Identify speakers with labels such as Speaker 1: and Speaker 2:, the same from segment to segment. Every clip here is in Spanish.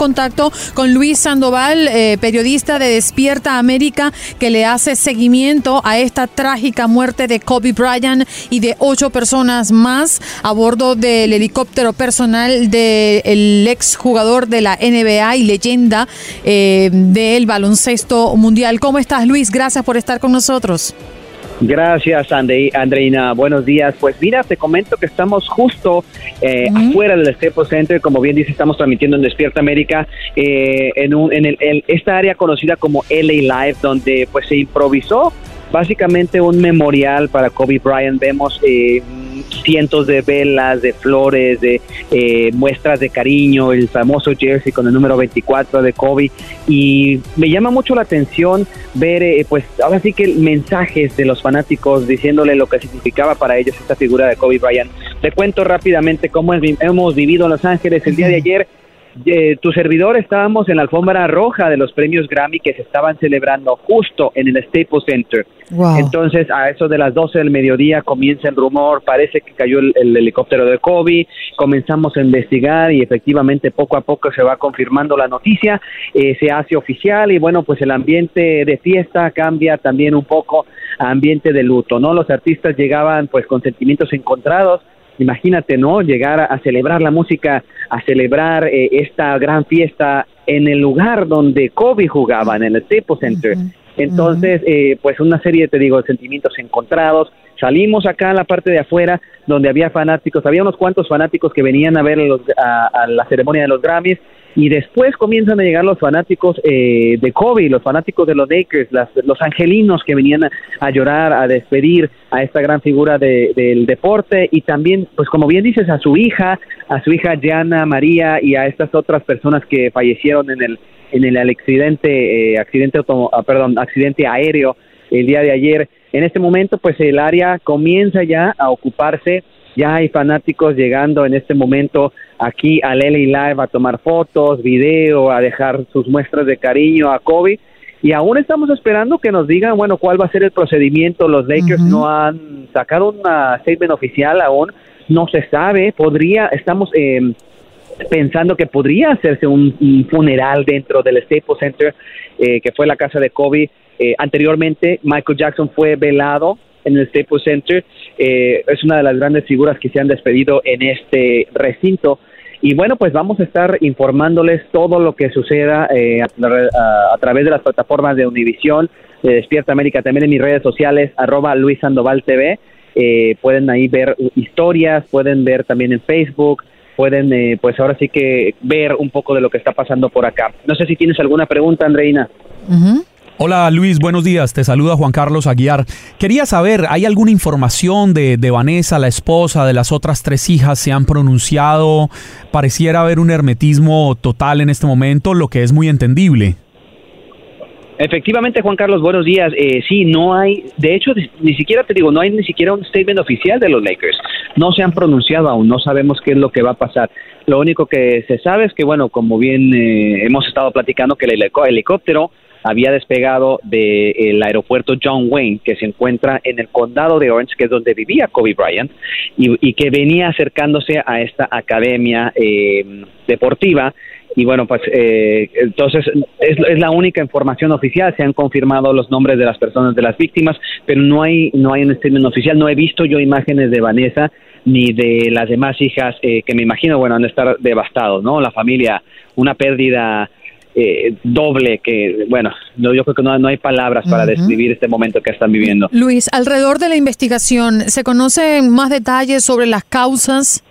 Speaker 1: contacto con Luis Sandoval, eh, periodista de Despierta América, que le hace seguimiento a esta trágica muerte de Kobe Bryant y de ocho personas más a bordo del helicóptero personal del ex jugador de la NBA y leyenda eh, del baloncesto mundial. ¿Cómo estás, Luis? Gracias por estar con nosotros.
Speaker 2: Gracias, Andreina. Buenos días. Pues mira, te comento que estamos justo eh, afuera del Staples Center. Como bien dice, estamos transmitiendo en Despierta América eh, en, un, en el, esta área conocida como LA Live, donde pues se improvisó básicamente un memorial para Kobe Bryant. Vemos eh, cientos de velas, de flores, de eh, muestras de cariño, el famoso jersey con el número 24 de Kobe. Y me llama mucho la atención ver, eh, pues ahora sí que mensajes de los fanáticos diciéndole lo que significaba para ellos esta figura de Kobe Bryant. Te cuento rápidamente cómo hemos vivido en Los Ángeles el día de ayer tu servidor estábamos en la alfombra roja de los premios Grammy que se estaban celebrando justo en el Staples Center. Entonces, a eso de las 12 del mediodía comienza el rumor, parece que cayó el, helicóptero de Kobe, comenzamos a investigar y efectivamente poco a poco se va confirmando la noticia, eh, se hace oficial y bueno, pues el ambiente de fiesta cambia también un poco a ambiente de luto, ¿no? Los artistas llegaban pues con sentimientos encontrados, imagínate, ¿no? Llegar a, celebrar la música, a celebrar eh, esta gran fiesta en el lugar donde Kobe jugaba, en el Staples Center. Entonces, eh, pues una serie, te digo, de sentimientos encontrados. Salimos acá a la parte de afuera, donde había fanáticos, había unos cuantos fanáticos que venían a ver a la ceremonia de los Grammys y después comienzan a llegar los fanáticos eh, de Kobe, los fanáticos de los Lakers, los angelinos que venían a, llorar, a despedir a esta gran figura del deporte y también, pues como bien dices, a su hija, a su hija Diana María y a estas otras personas que fallecieron en el en el accidente, eh, accidente, ah, perdón, accidente aéreo el día de ayer. En este momento, pues el área comienza ya a ocuparse ya hay fanáticos llegando en este momento aquí al LA Live a tomar fotos, video, a dejar sus muestras de cariño a Kobe. Y aún estamos esperando que nos digan, bueno, cuál va a ser el procedimiento. Los Lakers no han sacado una statement oficial aún, no se sabe. Podría, estamos em, pensando que podría hacerse un, funeral dentro del Staples Center, eh, que fue la casa de Kobe. Eh, anteriormente, Michael Jackson fue velado en el Staples Center. Eh, es una de las grandes figuras que se han despedido en este recinto. Y bueno, pues vamos a estar informándoles todo lo que suceda eh, a, través de las plataformas de Univisión, de Despierta América, también en mis redes sociales, arroba Luis Sandoval TV. Eh, pueden ahí ver historias, pueden ver también en Facebook, pueden pues ahora sí que ver un poco de lo que está pasando por acá. No sé si tienes alguna pregunta, Andreina.
Speaker 3: Hola Luis, buenos días. Te saluda Juan Carlos Aguiar. Quería saber, ¿hay alguna información de, Vanessa, la esposa, de las otras tres hijas? ¿Se han pronunciado? Pareciera haber un hermetismo total en este momento, lo que es muy entendible.
Speaker 2: Efectivamente, Juan Carlos, buenos días. Eh, sí, no hay, de hecho, ni siquiera te digo, no hay ni siquiera un statement oficial de los Lakers. No se han pronunciado aún, no sabemos qué es lo que va a pasar. Lo único que se sabe es que, bueno, como bien eh, hemos estado platicando, que el helicóptero había despegado del aeropuerto John Wayne, que se encuentra en el condado de Orange, que es donde vivía Kobe Bryant, y, que venía acercándose a esta academia eh, deportiva. Y bueno, pues eh, entonces es, es, la única información oficial. Se han confirmado los nombres de las personas de las víctimas, pero no hay no hay un statement oficial. No he visto yo imágenes de Vanessa ni de las demás hijas eh, que me imagino bueno han de estar devastados, ¿no? La familia, una pérdida eh, doble que, bueno, yo creo que no, hay palabras para describir este momento que están viviendo.
Speaker 1: Luis, alrededor de la investigación, ¿se conocen más detalles sobre las causas?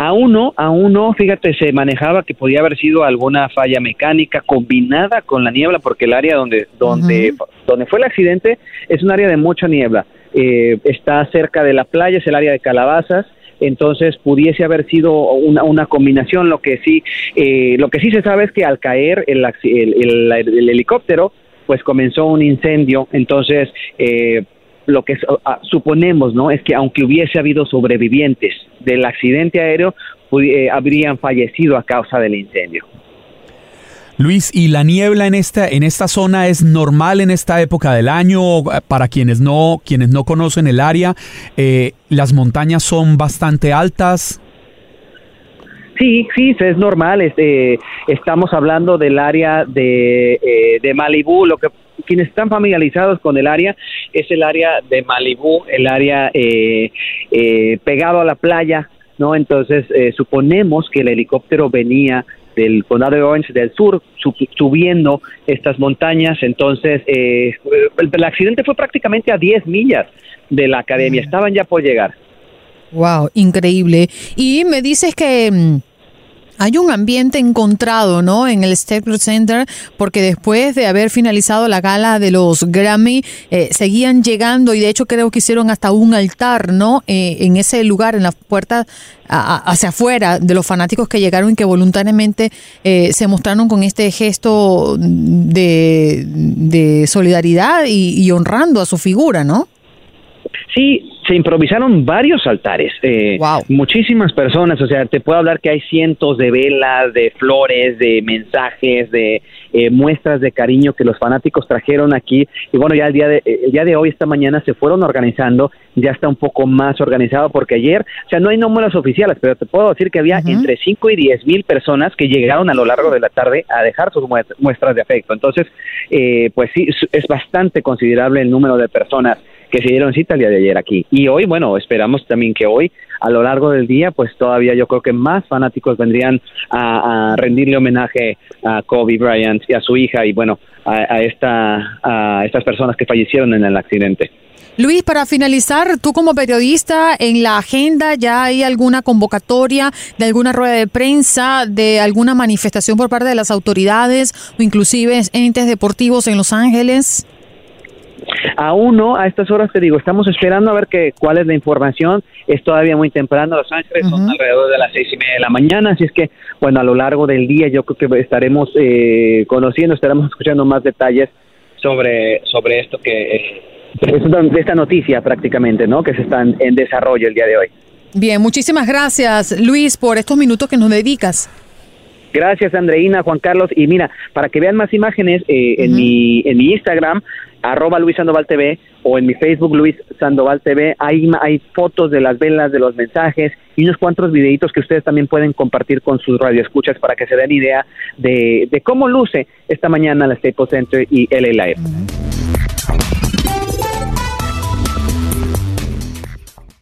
Speaker 2: Aún no, aún no, fíjate, se manejaba que podía haber sido alguna falla mecánica combinada con la niebla, porque el área donde, donde, donde fue el accidente es un área de mucha niebla. Eh, está cerca de la playa, es el área de Calabazas, entonces pudiese haber sido una, una combinación. Lo que sí, eh, lo que sí se sabe es que al caer el, el, helicóptero, pues comenzó un incendio. Entonces eh, lo que suponemos, ¿no? Es que aunque hubiese habido sobrevivientes del accidente aéreo, eh, habrían fallecido a causa del incendio.
Speaker 3: Luis, ¿y la niebla en esta, en esta zona es normal en esta época del año? Para quienes no, quienes no conocen el área, eh, ¿las montañas son bastante altas?
Speaker 2: Sí, sí, es normal. Este, estamos hablando del área de, eh, de Malibú. Lo que quienes están familiarizados con el área es el área de Malibú, el área eh, eh, pegado a la playa, ¿no? Entonces eh, suponemos que el helicóptero venía del condado de Orange del sur subiendo estas montañas. Entonces el, el, accidente fue prácticamente a 10 millas de la academia. Estaban ya por llegar.
Speaker 1: Wow, increíble. Y me dices que mm, hay un ambiente encontrado, ¿no? En el Staples Center, porque después de haber finalizado la gala de los Grammy, eh, seguían llegando y de hecho creo que hicieron hasta un altar, ¿no? Eh, en ese lugar, en la puerta hacia afuera, de los fanáticos que llegaron y que voluntariamente eh, se mostraron con este gesto de, solidaridad y honrando a su figura, ¿no?
Speaker 2: Sí, se improvisaron varios altares. Eh, Muchísimas personas, o sea, te puedo hablar que hay cientos de velas, de flores, de mensajes, de eh, muestras de cariño que los fanáticos trajeron aquí. Y bueno, ya el día, de, el día de hoy, esta mañana, se fueron organizando, ya está un poco más organizado porque ayer, o sea, no hay números oficiales, pero te puedo decir que había entre 5 y 10 mil personas que llegaron a lo largo de la tarde a dejar sus muestras de afecto. Entonces, eh, pues sí, es bastante considerable el número de personas que se dieron cita el día de ayer aquí. Y hoy, bueno, esperamos también que hoy, a lo largo del día, pues todavía yo creo que más fanáticos vendrían a, rendirle homenaje a Kobe Bryant y a su hija y, bueno, a, esta, a estas personas que fallecieron en el accidente.
Speaker 1: Luis, para finalizar, tú como periodista, en la agenda ya hay alguna convocatoria de alguna rueda de prensa, de alguna manifestación por parte de las autoridades o inclusive entes deportivos en Los Ángeles.
Speaker 2: Aún no, a estas horas te digo, estamos esperando a ver que, cuál es la información. Es todavía muy temprano, Los Ángeles son alrededor de las seis y media de la mañana, así es que, bueno, a lo largo del día yo creo que estaremos eh, conociendo, estaremos escuchando más detalles sobre, sobre esto que... Eh, de esta noticia prácticamente, ¿no? Que se está en desarrollo el día de hoy.
Speaker 1: Bien, muchísimas gracias, Luis, por estos minutos que nos dedicas.
Speaker 2: Gracias, Andreina, Juan Carlos. Y mira, para que vean más imágenes, eh, en, mi, en mi Instagram, arroba Luis Sandoval TV, o en mi Facebook, Luis Sandoval TV, hay, hay fotos de las velas, de los mensajes y unos cuantos videitos que ustedes también pueden compartir con sus radioescuchas para que se den idea de, de cómo luce esta mañana la Staples Center y LA Live.